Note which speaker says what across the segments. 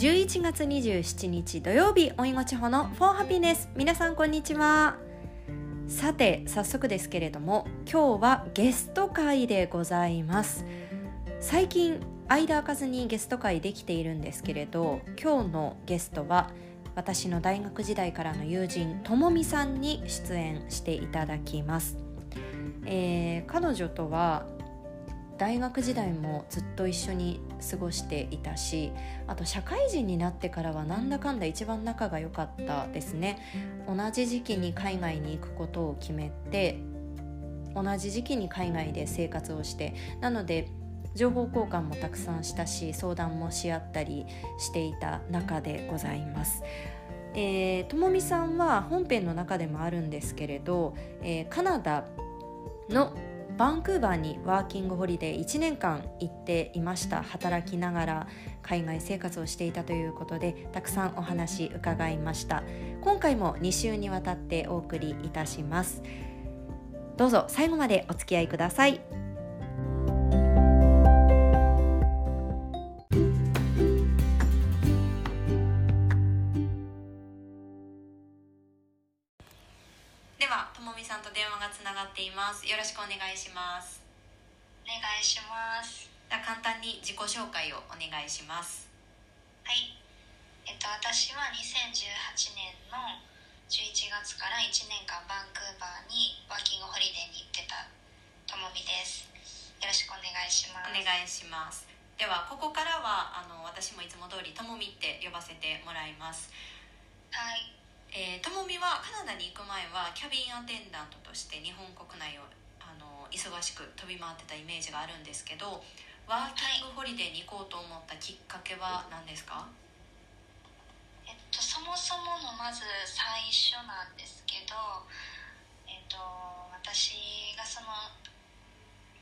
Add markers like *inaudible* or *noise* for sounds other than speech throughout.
Speaker 1: 11月27日土曜日おいごちほのフォーハピネス皆さんこんにちは。さて早速ですけれども今日はゲスト会でございます。最近間開かずにゲスト会できているんですけれど今日のゲストは私の大学時代からの友人ともみさんに出演していただきます、えー、彼女とは大学時代もずっと一緒に過ごしていたしあと社会人になってからはなんだかんだ一番仲が良かったですね同じ時期に海外に行くことを決めて同じ時期に海外で生活をしてなので情報交換もたくさんしたし相談もし合ったりしていた中でございます。え、ともみさんは本編の中でもあるんですけれど、えー、カナダのバンクーバーにワーキングホリデー1年間行っていました。働きながら海外生活をしていたということでたくさんお話伺いました。今回も2週にわたってお送りいたします。どうぞ最後までお付き合いください。っています。よろしくお願いします。
Speaker 2: お願いします。
Speaker 1: 簡単に自己紹介をお願いします。
Speaker 2: はい。えっと私は2018年の11月から1年間バンクーバーにワーキングホリデーに行ってたともみです。よろしくお願いします。
Speaker 1: お願いします。ではここからはあの私もいつも通りともみって呼ばせてもらいます。
Speaker 2: はい
Speaker 1: えー、ともみはカナダに行く前はキャビンアテンダントとして日本国内をあの忙しく飛び回ってたイメージがあるんですけどワーキングホリデーに行こうと思ったきっかけは何ですか、
Speaker 2: えっと、そもそものまず最初なんですけど、えっと、私がその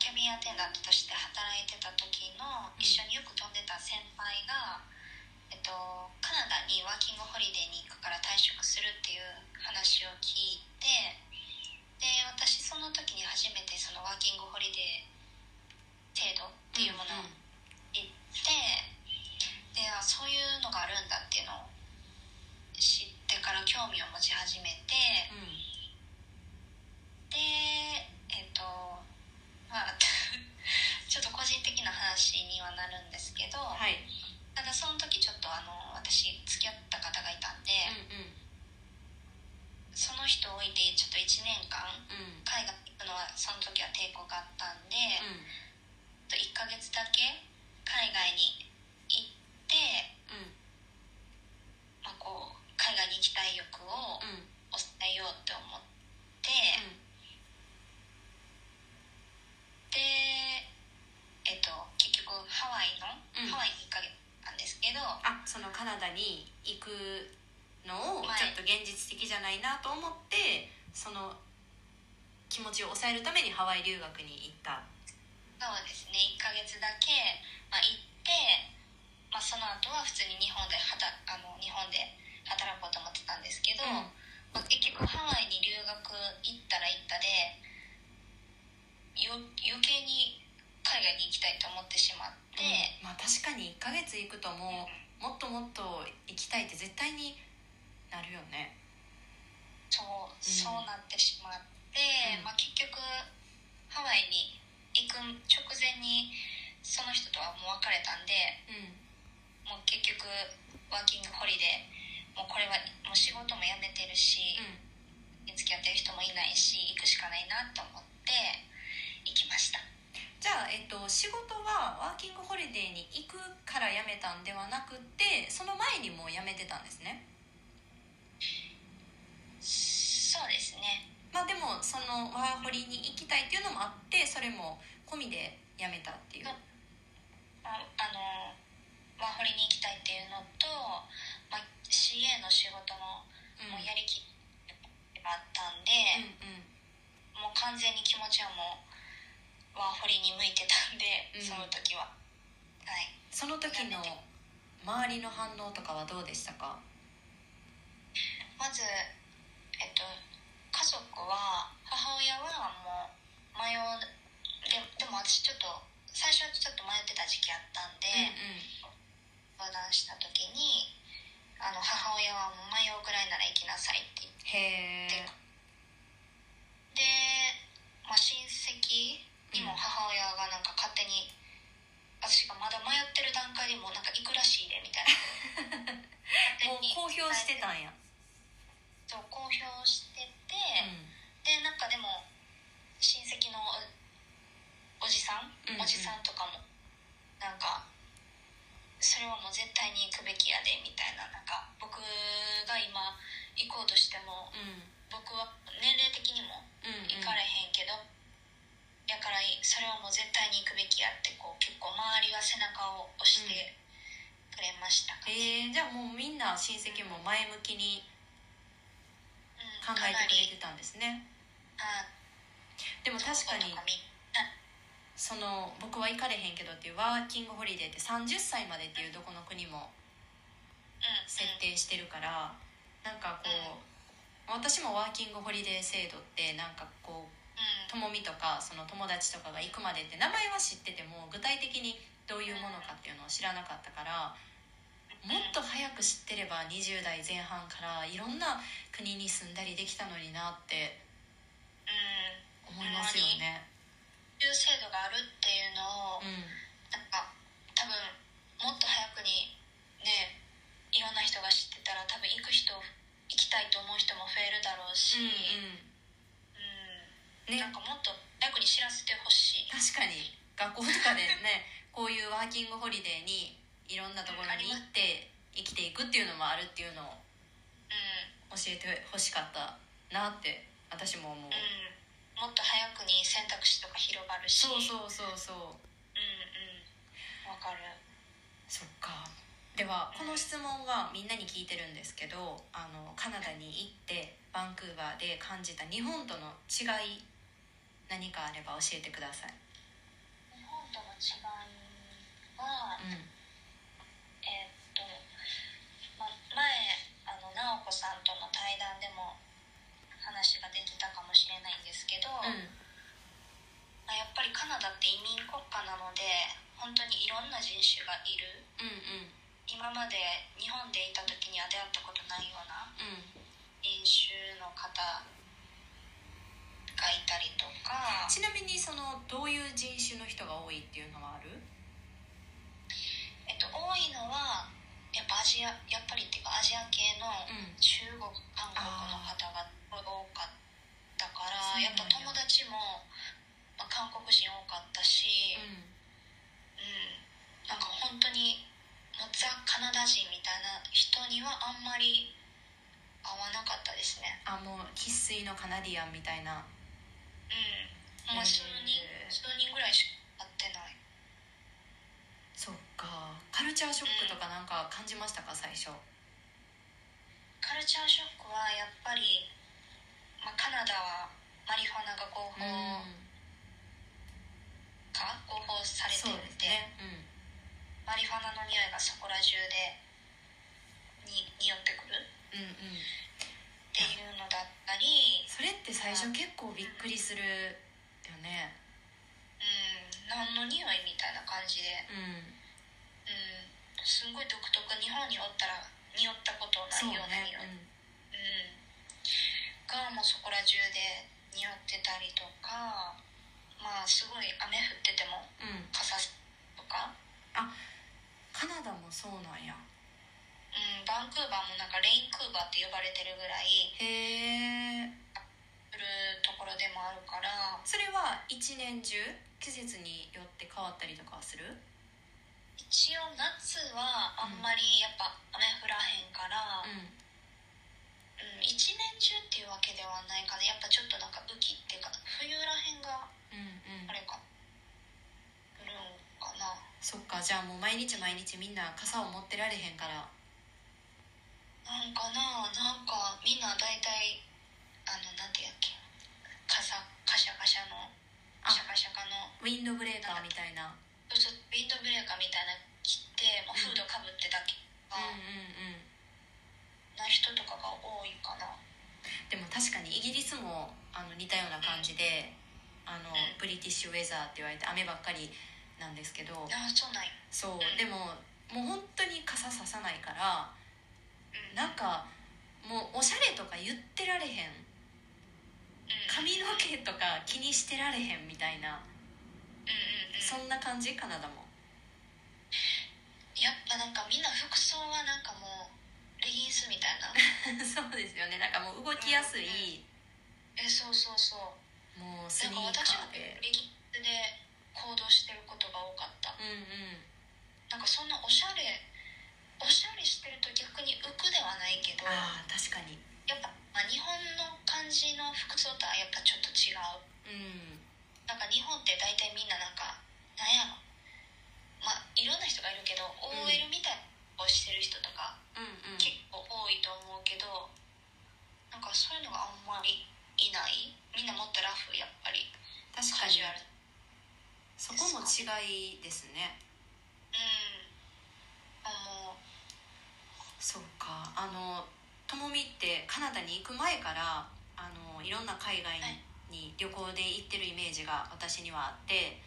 Speaker 2: キャビンアテンダントとして働いてた時の一緒によく飛んでた先輩が、えっと、カナダにワーキングホリデーに行くから退職するっていう話を聞いてで私その時に初めてそのワーキングホリデー制度っていうものを行って、でそういうのがあるんだっていうのを知ってから興味を持ち始めて、でえっとまあちょっと個人的な話にはなるんですけど、
Speaker 1: はい
Speaker 2: ただその時ちょっとあの私付き合った方がいたんで、
Speaker 1: うんうん、
Speaker 2: その人を置いてちょっと1年間、海外行くのはその時は抵抗があったんで、うん、1ヶ月だけ海外に行って、
Speaker 1: うん
Speaker 2: まあ、こう海外に行きたい欲を抑えようって思って、でえっと結局ハワイの、ハワイに1ヶ月けど
Speaker 1: あそのカナダに行くのをちょっと現実的じゃないなと思ってその気持ちを抑えるためにハワイ留学に行った。
Speaker 2: そうですね。1ヶ月だけ、まあ、行って、まあ、その後は普通に日本ではたあの日本で働こうと思ってたんですけど、うん、まあ、結局ハワイに留学行ったら行ったでよ余計に海外に行きたいと思ってしまって、
Speaker 1: うん、まあ確かに1ヶ月行くともう、もっともっと行きたいって絶対になるよね。
Speaker 2: そう、そうなってしまって、まあ、結局ハワイに行く直前にその人とはもう別れたんで、もう結局ワーキングホリデーもうこれはもう仕事も辞めてるし、うん、付き合ってる人もいないし行くしかないなと思って行きました
Speaker 1: じゃあ、えっと、仕事はワーキングホリデーに行くから辞めたんではなくてその前にもう辞めてたんですね。
Speaker 2: そうですね。
Speaker 1: まあでもそのワーホリに行きたいっていうのもあってそれも込みで辞めたっていう。あ
Speaker 2: あのワーホリに行きたいっていうのと、まあ、CA の仕事ももうやりきってあったんで、
Speaker 1: うんうん、
Speaker 2: もう完全に気持ちはもうは掘りに向いてたんで、うん、その時は。はい。
Speaker 1: その時の周りの反応とかはどうでしたか？
Speaker 2: まずえっと家族は母親はもう迷うででも私ちょっと最初はちょっと迷ってた時期あったんで、
Speaker 1: うんうん、
Speaker 2: 談した時にあの母親は「迷うくらいなら行きなさい」って言っ
Speaker 1: て
Speaker 2: で、まあ、親戚にも母親がなんか勝手に私がまだ迷ってる段階でもなんか行くらしいでみたい
Speaker 1: な。*laughs*
Speaker 2: もう公表して
Speaker 1: たんや。
Speaker 2: そう公表してて、う
Speaker 1: ん、
Speaker 2: でなんかでも親戚のおじさん、うんうん、おじさんとかもなんかそれはもう絶対に行くべきやでみたいな。なんか僕が今行こうとしても、
Speaker 1: うん、
Speaker 2: 僕は年齢的にも行かれへんけど、うんうんやからそれはもう絶対に行くべきやってこう結構周りが背中を押してくれましたかね、
Speaker 1: えー、じゃあもうみんな親戚も前向きに
Speaker 2: うん
Speaker 1: 考えてくれてたんですね。
Speaker 2: あ
Speaker 1: でも確かにその僕は行かれへんけどっていうワーキングホリデーって30歳までっていうどこの国も
Speaker 2: うん
Speaker 1: 設定してるからなんかこう私もワーキングホリデー制度ってなんかこう
Speaker 2: うん
Speaker 1: ともみとかその友達とかが行くまでって名前は知ってても具体的にどういうものかっていうのを知らなかったからもっと早く知ってれば20代前半からいろんな国に住んだりできたのになって
Speaker 2: うん。
Speaker 1: 思いますよね。
Speaker 2: いう制度があるっていうのを、
Speaker 1: うん。
Speaker 2: なんか多分もっと早くにねいろんな人が知ってたら多分行く人行きたいと思う人も増えるだろうし、うん
Speaker 1: ね
Speaker 2: なんかもっと早くに知らせてほしい、
Speaker 1: 確かに。学校とかでね *laughs* こういうワーキングホリデーにいろんなところに行って生きていくっていうのもあるっていうのを
Speaker 2: うん
Speaker 1: 教えてほしかったなって私も思う、
Speaker 2: うん、もっと早くに選択肢とか広がるし。
Speaker 1: そうそうそうそう。
Speaker 2: うんうん。わかる。
Speaker 1: そっか。ではこの質問はみんなに聞いてるんですけどあのカナダに行ってバンクーバーで感じた日本との違い何かあれば教えてください、
Speaker 2: 日本との違いは、
Speaker 1: うん、
Speaker 2: えーっと、ま、前あの直子さんとの対談でも話が出てたかもしれないんですけど、
Speaker 1: うん。
Speaker 2: まあやっぱりカナダって移民国家なので本当にいろんな人種がいる。
Speaker 1: うんうん。
Speaker 2: 今まで日本でいた時には出会ったことないような
Speaker 1: うん。
Speaker 2: 人種の方がいたりとか。
Speaker 1: ちなみにそのどういう人種の人が多いっていうのはある？
Speaker 2: えっと、多いのはやっぱアジアやっぱりっていうかアジア系の
Speaker 1: うん。
Speaker 2: 中国韓国の方が多かったから
Speaker 1: や
Speaker 2: っぱ友達も、まあ、韓国人多かったし、
Speaker 1: うん。
Speaker 2: うん、なんか本当にもうザ・カナダ人みたいな人にはあんまり合わなかったですね。
Speaker 1: あもう生粋のカナディアンみたいな
Speaker 2: うん。もう数人
Speaker 1: へー。
Speaker 2: 数人ぐらいしか会ってない。
Speaker 1: そっか。カルチャーショックとかなんか感じましたか最初？
Speaker 2: カルチャーショックはやっぱり、まあ、カナダはマリファナが合法か、合法されて
Speaker 1: そう
Speaker 2: るって、
Speaker 1: ですね。
Speaker 2: マリファナの匂いがそこら中でに匂ってくる。
Speaker 1: うんうんうん
Speaker 2: っていうのだったり
Speaker 1: それって最初結構びっくりするよね。
Speaker 2: うん何の匂いみたいな感じで、
Speaker 1: うん。
Speaker 2: うん、すんごい独特日本におったら匂ったことないような
Speaker 1: ね
Speaker 2: 匂い、うん。がもうそこら中で匂ってたりとかまあすごい雨降ってても傘とか、
Speaker 1: カナダもそうなんや
Speaker 2: うん、バンクーバーもなんかレインクーバーって呼ばれてるぐらい
Speaker 1: へえ
Speaker 2: 降るところでもあるから。
Speaker 1: それは一年中季節によって変わったりとかはする？
Speaker 2: 一応夏はあんまりやっぱ雨降らへんから、
Speaker 1: うん。
Speaker 2: うん、一年中っていうわけではないかな。やっぱちょっとなんか雨季っていうか冬らへんが
Speaker 1: うんうん。
Speaker 2: あれか降るんかな。
Speaker 1: そっかじゃあもう毎日毎日みんな傘を持ってられへんから
Speaker 2: なんかななんかみんな大体あのなんてやっけ傘カシャカシャの
Speaker 1: あ。
Speaker 2: シャカシャカの。
Speaker 1: ウィンドブレーカーみたいな。
Speaker 2: そうそうウィンドブレーカーみたいなの着てもうフードかぶってだけ
Speaker 1: うんうんうん。
Speaker 2: な人とかが多いかな。
Speaker 1: でも確かにイギリスもあの似たような感じであの
Speaker 2: うん
Speaker 1: ブリティッシュウェザーって言われて雨ばっかりなんですけど。
Speaker 2: あそうなんや。
Speaker 1: そう
Speaker 2: うん
Speaker 1: でももう本当に傘ささないから
Speaker 2: うん。
Speaker 1: なんかもうおしゃれとか言ってられへん。
Speaker 2: うん。
Speaker 1: 髪の毛とか気にしてられへんみたいな。
Speaker 2: うんうんうん。
Speaker 1: そんな感じカナダも。
Speaker 2: やっぱなんかみんな服装はなんかもうレギンスみたいな。*laughs*
Speaker 1: そうですよね。なんかもう動きやすい。
Speaker 2: えそうそうそう。
Speaker 1: もうスニーカ
Speaker 2: か私も
Speaker 1: ーで
Speaker 2: レギンスで行動してることが多かった。
Speaker 1: うんうん。
Speaker 2: なんかそんなおしゃれおしゃれしてると逆に浮くではないけど
Speaker 1: ああ確かに。
Speaker 2: やっぱ、まあ、日本の感じの服装とはやっぱちょっと違う。
Speaker 1: うん。
Speaker 2: なんか日本って大体みんななんかなんやろ。まあいろんな人がいるけど、
Speaker 1: ん
Speaker 2: OL みたいなをしてる人とか
Speaker 1: うんうん。
Speaker 2: 結構多いと思うけどなんかそういうのがあんまりいない。みんなもっとラフやっぱり。
Speaker 1: 確かに。
Speaker 2: カジュアル。
Speaker 1: そこも違いですね
Speaker 2: うん思う
Speaker 1: そうか。あのともみってカナダに行く前からあのいろんな海外に旅行で行ってるイメージが私にはあって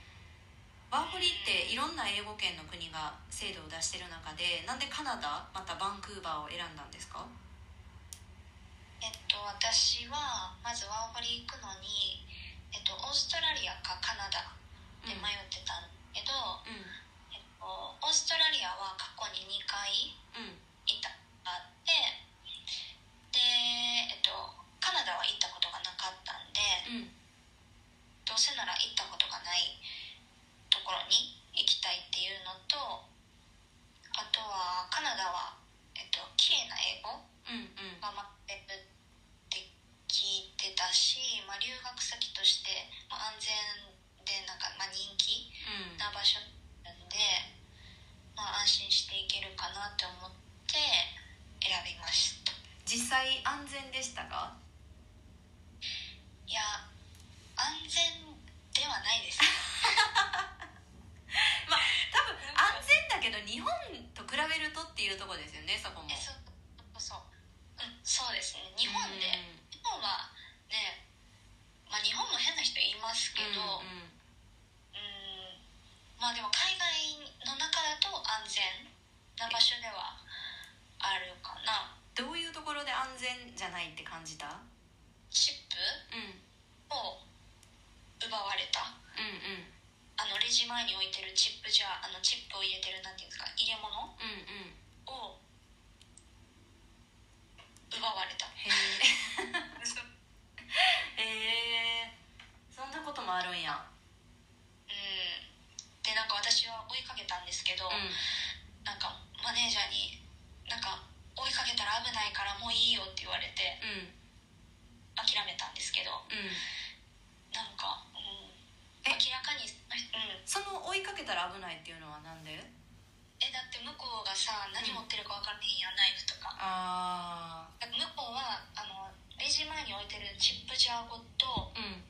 Speaker 1: ワーホリっていろんな英語圏の国が制度を出してる中でなんでカナダまたバンクーバーを選んだんですか？
Speaker 2: えっと私はまずワーホリ行くのに、えっと、オーストラリアかカナダで迷ってたんだけど、
Speaker 1: うん。
Speaker 2: えっと、オーストラリアは過去に2回
Speaker 1: うん
Speaker 2: 行ったあってで、えっと、カナダは行ったことがなかったんで
Speaker 1: うん
Speaker 2: どうせなら行ったことがないところに行きたいっていうのとあとはカナダは、えっと綺麗な英語
Speaker 1: うんうん
Speaker 2: が待ってるって聞いてたし、まあ、留学先として、まあ、安全でなんか、まあ、人気
Speaker 1: うん
Speaker 2: な場所なんで、まあ、安心していけるかなって思って選びました
Speaker 1: 実際安全でしたか
Speaker 2: いや安全ではないです
Speaker 1: まあ多分安全だけど日本と比べるとっていうところですよねそこも
Speaker 2: えそうそううんそうですね日本で、日本はねまあ日本も変な人いますけど、
Speaker 1: うんうん
Speaker 2: うんまあでも海外の中だと安全な場所ではあるかな。
Speaker 1: どういうところで安全じゃないって感じた？
Speaker 2: チッ
Speaker 1: うん。
Speaker 2: プを奪われた。
Speaker 1: うんうん。
Speaker 2: あのレジ前に置いてるチップじゃあのチップを入れてるなんていうんですか？入れ物？
Speaker 1: うんうん。
Speaker 2: を奪われた。
Speaker 1: へえへえそんなこともあるんや
Speaker 2: うんでなんか私は追いかけたんですけど、
Speaker 1: うん
Speaker 2: なんかマネージャーになんか追いかけたら危ないからもういいよって言われて
Speaker 1: うん
Speaker 2: 諦めたんですけど
Speaker 1: うん
Speaker 2: なんか、うん、
Speaker 1: え
Speaker 2: 明らかに、うん、
Speaker 1: その追いかけたら危ないっていうのはなんで
Speaker 2: えだって向こうがさ何持ってるか分からへんやんナイフとか。
Speaker 1: あ
Speaker 2: だから向こうはあのレジ前に置いてるチップジャーごと
Speaker 1: あうん。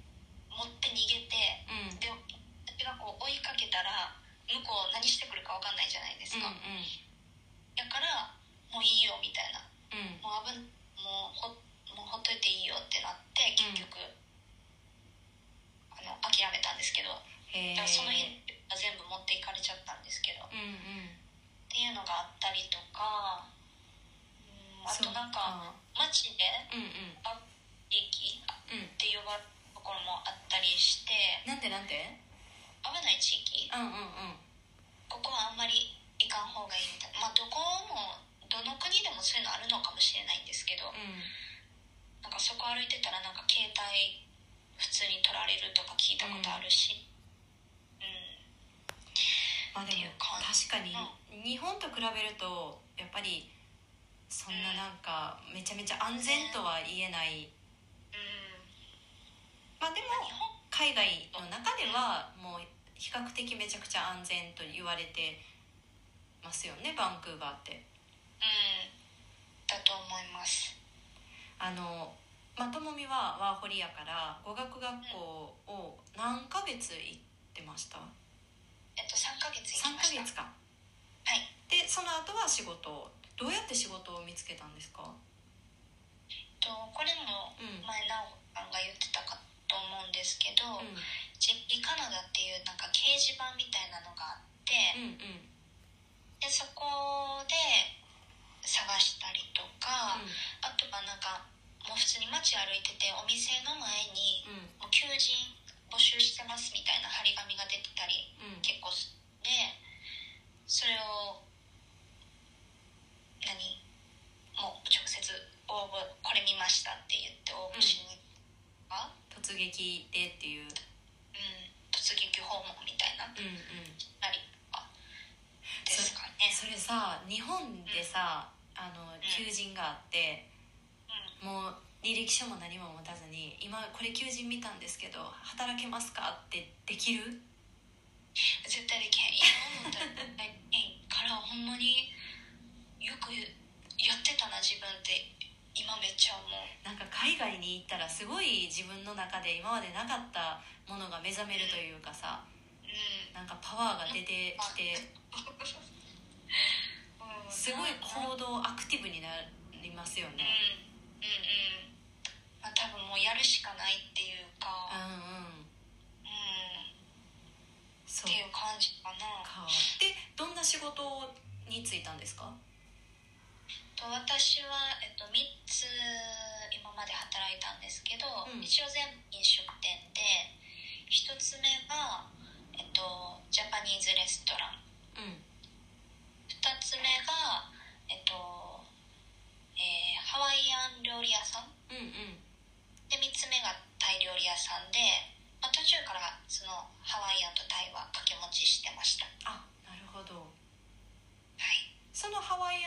Speaker 2: 持って逃げて
Speaker 1: うん。
Speaker 2: で私がこう追いかけたら向こう何してくるか分かんないじゃないです
Speaker 1: うん
Speaker 2: か、だからもういいよみたいな。
Speaker 1: うん。
Speaker 2: もう危んもうほもうほっといていいよってなって結局、あの諦めたんですけど。だからその日は全部持っていかれちゃったんですけど。っ
Speaker 1: うんうん
Speaker 2: ていうのがあったりとかうんあとなんか街で
Speaker 1: うんうん。
Speaker 2: あ地域
Speaker 1: うん。
Speaker 2: って呼ばれるところもあったりして
Speaker 1: なんてなんて
Speaker 2: 危ない地域
Speaker 1: うんうんうん。
Speaker 2: ここはあんまり行かん方がいいみたいな。まあどこもどの国でもそういうのあるのかもしれないんですけど
Speaker 1: うん。
Speaker 2: なんかそこ歩いてたらなんか携帯普通に取られるとか聞いたことあるし。うん
Speaker 1: まあでも確かに。日本と比べるとやっぱりそんななんかめちゃめちゃ安全とは言えない。
Speaker 2: うん。
Speaker 1: まあでも
Speaker 2: 日本
Speaker 1: 海外の中ではもう比較的めちゃくちゃ安全と言われてますよねバンクーバーって。
Speaker 2: うん。だと思います。
Speaker 1: あのまともみはワーホリやから語学学校を何ヶ月行ってました？
Speaker 2: えっと3ヶ月行き
Speaker 1: 3
Speaker 2: ました。
Speaker 1: ヶ月間
Speaker 2: はい。
Speaker 1: でその後は仕事をどうやって仕事を見つけたんですか？
Speaker 2: とこれも
Speaker 1: うん。
Speaker 2: 前奈緒さんが言ってたかと思うんですけど、
Speaker 1: うん。
Speaker 2: ジッピカナダっていうなんか掲示板みたいなのがあって、
Speaker 1: うんうん。
Speaker 2: でそこで探したりとか、あとはなんかもう普通に街歩いててお店の前に
Speaker 1: うん。
Speaker 2: 求人募集してますみたいな張り紙が出てたり、
Speaker 1: うん、
Speaker 2: 結構でそれを何？もう直接応募これ見ましたって言って応募しに、うん、
Speaker 1: 突撃でっていう、
Speaker 2: うん、突撃訪問みたいな、う
Speaker 1: んうん、
Speaker 2: なり
Speaker 1: です
Speaker 2: かね。
Speaker 1: それさ日本でさ、うん、あの求人があって、
Speaker 2: うん、
Speaker 1: もう履歴書も何も持たずに「今これ求人見たんですけど働けますか?」ってできる？
Speaker 2: 絶対できへん。今思ったら *laughs* からほんまによくやってたな自分って今めっちゃ思う。
Speaker 1: なんか海外に行ったらすごい自分の中で今までなかったものが目覚めるというかさ
Speaker 2: うん。
Speaker 1: なんかパワーが出てきて *laughs*
Speaker 2: うん。
Speaker 1: すごい
Speaker 2: うん
Speaker 1: 行動アクティブになりますよ
Speaker 2: うん。
Speaker 1: ね
Speaker 2: うんうん。まあ多分もうやるしかないっていう
Speaker 1: う
Speaker 2: か
Speaker 1: んうん。
Speaker 2: うん。
Speaker 1: そう。
Speaker 2: っていう感じかな。
Speaker 1: かでどんな仕事に就いたんですか？
Speaker 2: と私は、えっと、3つ今まで働いたんですけど、
Speaker 1: うん。
Speaker 2: 一応全部飲食店で1つ目が、えっと、ジャパニーズレストラン。
Speaker 1: うん。
Speaker 2: 2つ目が、えっとえーハワイアン料理屋さん。
Speaker 1: うんうん
Speaker 2: で3つ目がタイ料理屋さんで、まあ、途中からそのハワイアンとタイは掛け持ちしてました
Speaker 1: あなるほど
Speaker 2: はい
Speaker 1: そのハワイ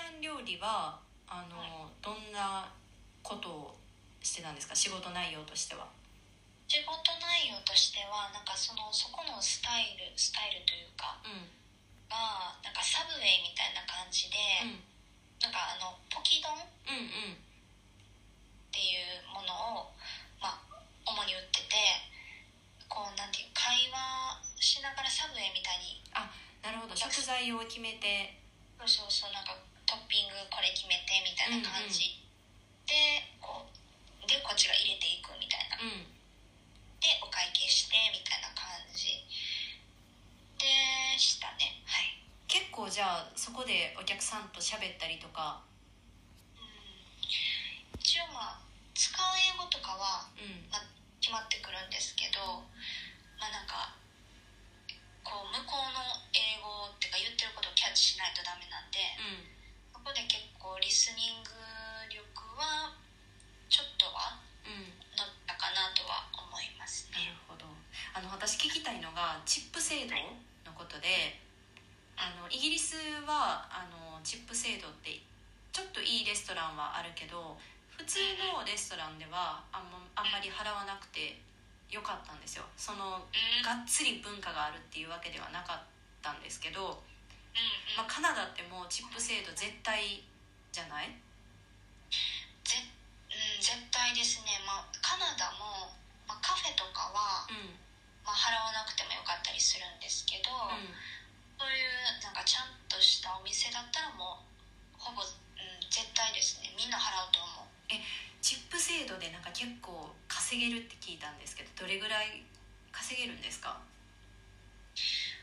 Speaker 1: はあのどんなことをしてたんですか？仕事内容としては。
Speaker 2: 仕事内容としてはなんかそのそこのスタイルスタイルというか
Speaker 1: うん。
Speaker 2: がなんかサブウェイみたいな感じで、
Speaker 1: うん。
Speaker 2: なんかあのポキ丼っ
Speaker 1: うんうん。
Speaker 2: ていうものを、まあ、主に売っててこうなんていう会話しながらサブウェイみたいに
Speaker 1: なるほど。食材を決めて。
Speaker 2: そうそうそうなんかトッピングこれ決めてみたいな感じ、でこうでこっちが入れていくみたいな。
Speaker 1: うん。
Speaker 2: でお会計してみたいな感じ。でしたね。はい。
Speaker 1: 結構じゃあそこでお客さんと喋ったりとか。
Speaker 2: うん。一応まあ使う英語とかは
Speaker 1: うん。
Speaker 2: 決まってくるんですけどまあなんかこう向こうの英語っていうか言ってることをキャッチしないとダメなんで
Speaker 1: うん
Speaker 2: で結構リスニング力はちょっとは
Speaker 1: うん。
Speaker 2: 乗ったかなとは思います
Speaker 1: なる
Speaker 2: ね
Speaker 1: ほど。あの私聞きたいのがチップ制度のことであのイギリスはあのチップ制度ってちょっといいレストランはあるけど普通のレストランではあん,、まあんまり払わなくてよかったんですよ。その
Speaker 2: うん。
Speaker 1: がっつり文化があるっていうわけではなかったんですけど、
Speaker 2: うんうん
Speaker 1: まあ、カナダってもうチップ制度絶対じゃない？
Speaker 2: ぜうん、絶対ですね、まあ、カナダも、まあ、カフェとかは、
Speaker 1: うん。
Speaker 2: まあ、払わなくてもよかったりするんですけど、
Speaker 1: うん。
Speaker 2: そういうなんかちゃんとしたお店だったらもうほぼ、うん、絶対ですね。みんな払うと思う。
Speaker 1: チップ制度でなんか結構稼げるって聞いたんですけどどれぐらい稼げるんですか？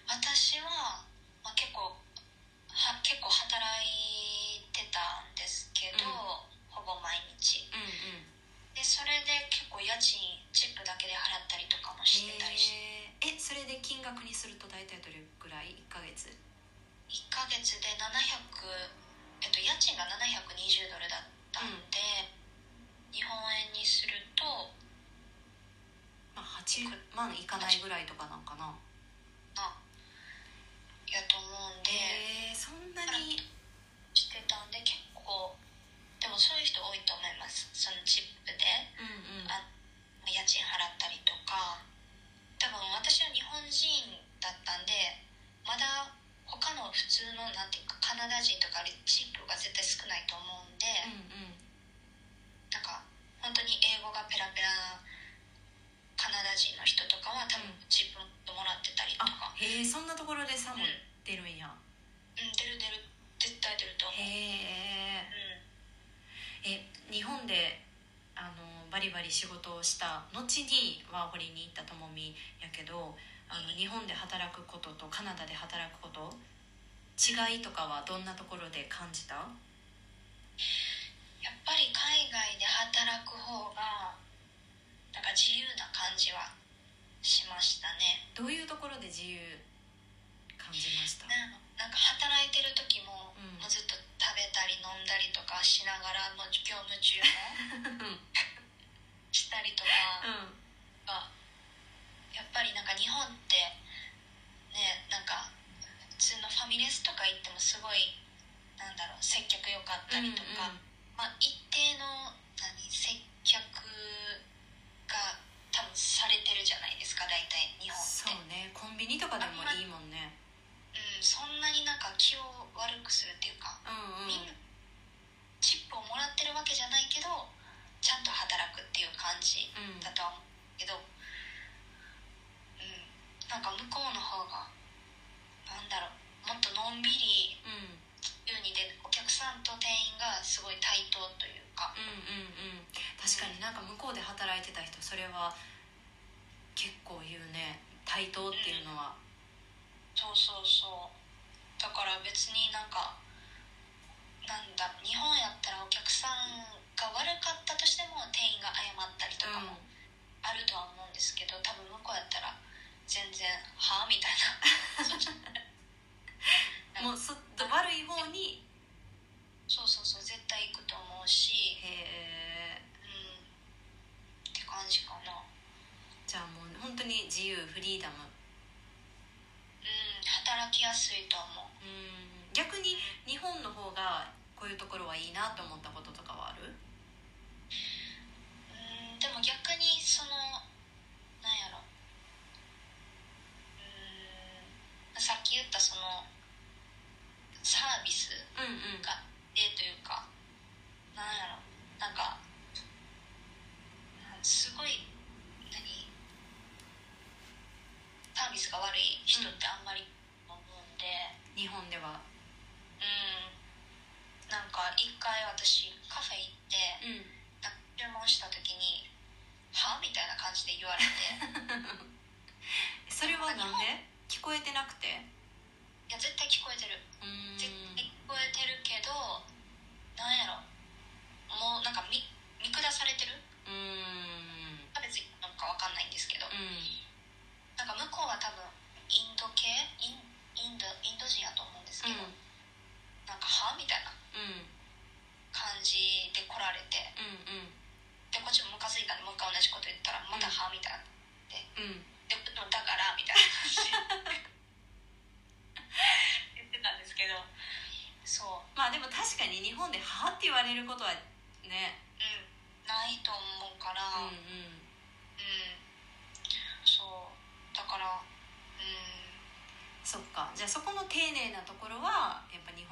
Speaker 2: 私は、まあ、結構は結構働いてたんですけど、ほぼ毎日。
Speaker 1: うんうん。
Speaker 2: でそれで結構家賃チップだけで払ったりとかもしてたりして。
Speaker 1: へー。えそれで金額にすると大体どれぐらい？1ヶ月。
Speaker 2: 1ヶ月で700、えっと、家賃が720ドルだったんで、日本円にすると
Speaker 1: まあ8万いかないぐらいとかなんかな
Speaker 2: なやと思うんで、
Speaker 1: へえそんなに
Speaker 2: してたんで結構でもそういう人多いと思いますそのチップで
Speaker 1: うんうん
Speaker 2: あ家賃払ったりとか多分私は日本人だったんでまだ他の普通のなんていうかカナダ人とかよりチップが絶対少ないと思うんで、
Speaker 1: うんうん
Speaker 2: なんか本当に英語がペラペラなカナダ人の人とかは多分
Speaker 1: うん
Speaker 2: チップもらってたりとか、
Speaker 1: あへえそんなところで差も出るんや
Speaker 2: うん、出る出る絶対出ると思う、
Speaker 1: へえ
Speaker 2: うん、
Speaker 1: え日本であのバリバリ仕事をした後にワーホリに行ったともみやけどあの日本で働くこととカナダで働くこと違いとかはどんなところで感じた？
Speaker 2: やっぱり海外で働く方がなんか自由な感じはしましたね。
Speaker 1: どういうところで自由感じました？
Speaker 2: ななんか働いてる時も,、
Speaker 1: うん。
Speaker 2: もうずっと食べたり飲んだりとかしながらの業務中も *laughs* したりとか
Speaker 1: うん。
Speaker 2: がやっぱりなんか日本ってねなんか普通のファミレスとか行ってもすごいなんだろう接客良かったりとか、まあ、一定の何接客が多分されてるじゃないですか大体日本って。
Speaker 1: そうね。コンビニとかでもいいもんね。
Speaker 2: うん、そんなになんか気を悪くするっていうか、
Speaker 1: うんうん
Speaker 2: みんなチップをもらってるわけじゃないけどちゃんと働くっていう感じ
Speaker 1: うん
Speaker 2: だとは思うけど、うん、なんか向こうの方がなんだろうもっとのんびり
Speaker 1: うん
Speaker 2: 言うにでお客さんと店員がすごい対等というか
Speaker 1: うんうんうん確かになんか向こうで働いてた人それは結構言うね対等っていうのは
Speaker 2: そうそうそうだから別になんかなんだ日本やったらお客さんが悪かったとしても店員が謝ったりとかもあるとは思うんですけど多分向こうやったら全然「はあ?」みたいな
Speaker 1: もうそ悪い方に
Speaker 2: そうそうそう絶対行くと思うし
Speaker 1: へえ
Speaker 2: うんって感じかな
Speaker 1: じゃあもう本当に自由フリーダム。
Speaker 2: うん働きやすいと思う。
Speaker 1: うん。逆に日本の方がこういうところはいいなと思ったこととかはある
Speaker 2: うんでも逆にそのなんやろうんさっき言ったそのサービス
Speaker 1: うんうん
Speaker 2: がえというかなんやろなんかなんすごい何サービスが悪い人ってあんまり思うんで
Speaker 1: 日本では
Speaker 2: うんなんか一回私カフェ行って
Speaker 1: うん
Speaker 2: なんか注文した時に「は?」みたいな感じで言われて
Speaker 1: それはなんで聞こえてなくて
Speaker 2: いや絶対聞こえてる
Speaker 1: うーん
Speaker 2: 絶対聞こえてるけどなんやろもうなんか見見下されてる
Speaker 1: うーん
Speaker 2: 別になんかわかんないんですけど
Speaker 1: うん
Speaker 2: なんか向こうは多分インド系インインドインド人やと思うんですけど、なんか「は?」みたいな
Speaker 1: うん
Speaker 2: 感じで来られて
Speaker 1: うんうん
Speaker 2: でこっちもムカついたんでもう一回同じこと言ったら「または?」みたいな
Speaker 1: うん
Speaker 2: ででもだからみたいな感じで言ってたんですけどそう
Speaker 1: まあでも確かに日本で「は?」って言われることはね
Speaker 2: うんないと思うから
Speaker 1: うん
Speaker 2: うん、
Speaker 1: うん
Speaker 2: そうだからうん
Speaker 1: そっかじゃあそこの丁寧なところはやっぱ日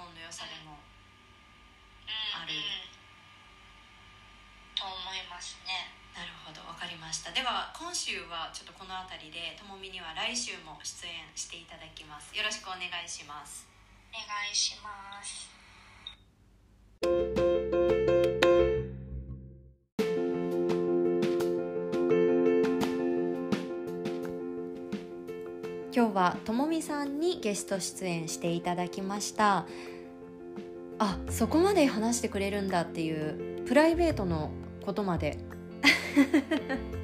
Speaker 1: 本の良さでも
Speaker 2: うん。
Speaker 1: ある。
Speaker 2: うんと思いますね。
Speaker 1: なるほど。わかりました。では今週はちょっとこの辺りでともみには来週も出演していただきます。よろしくお願いします。
Speaker 2: お願いします。
Speaker 1: 今日はともみさんにゲスト出演していただきましたあそこまで話してくれるんだっていうプライベートのことまで。*laughs*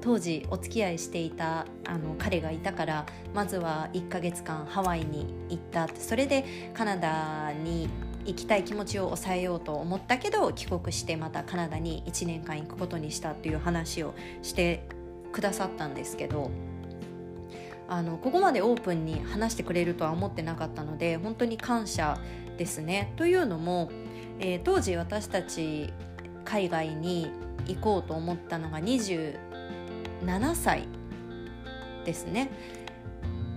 Speaker 1: 当時お付き合いしていたあの彼がいたからまずは1ヶ月間ハワイに行ったそれでカナダに行きたい気持ちを抑えようと思ったけど帰国してまたカナダに1年間行くことにしたっていう話をしてくださったんですけどあのここまでオープンに話してくれるとは思ってなかったので本当に感謝ですね。というのも、えー当時私たち海外に行こうと思ったのが27歳ですね。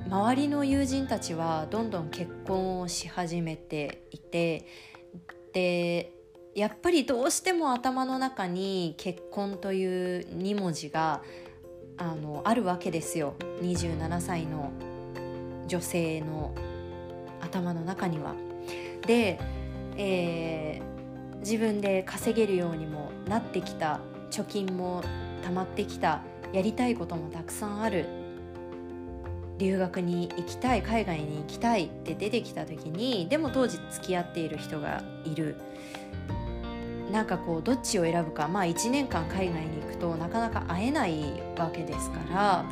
Speaker 1: 周りの友人たちはどんどん結婚をし始めていてでやっぱりどうしても頭の中に結婚という2文字があのあるわけですよ。27歳の女性の頭の中には。で、えー自分で稼げるようにもなってきた貯金も貯まってきたやりたいこともたくさんある。留学に行きたい海外に行きたいって出てきた時にでも当時付き合っている人がいる。なんかこうどっちを選ぶかまあ1年間海外に行くとなかなか会えないわけですから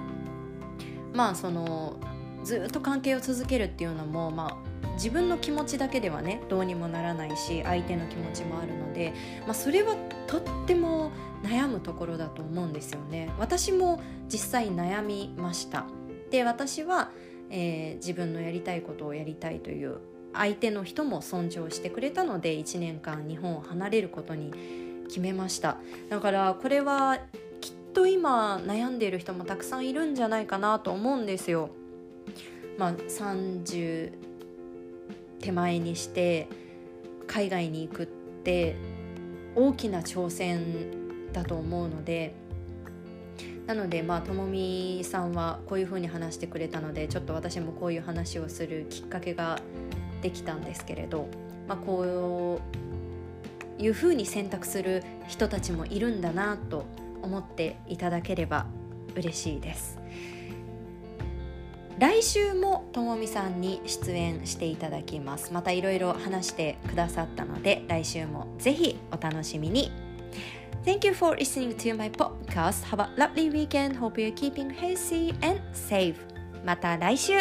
Speaker 1: まあそのずっと関係を続けるっていうのもまあ自分の気持ちだけではねどうにもならないし相手の気持ちもあるので、まあ、それはとっても悩むところだと思うんですよね。私も実際悩みましたで私は、えー、自分のやりたいことをやりたいという相手の人も尊重してくれたので1年間日本を離れることに決めましただからこれはきっと今悩んでいる人もたくさんいるんじゃないかなと思うんですよ。まあ、30手前にして海外に行くって大きな挑戦だと思うのでなのでまあともみさんはこういうふうに話してくれたのでちょっと私もこういう話をするきっかけができたんですけれど、まあ、こういうふうに選択する人たちもいるんだなと思っていただければ嬉しいです。来週もともみさんに出演していただきますまたいろいろ話してくださったので来週もぜひお楽しみに Thank you for listening to my podcast. Have a lovely weekend. Hope you're keeping healthy and safe. また来週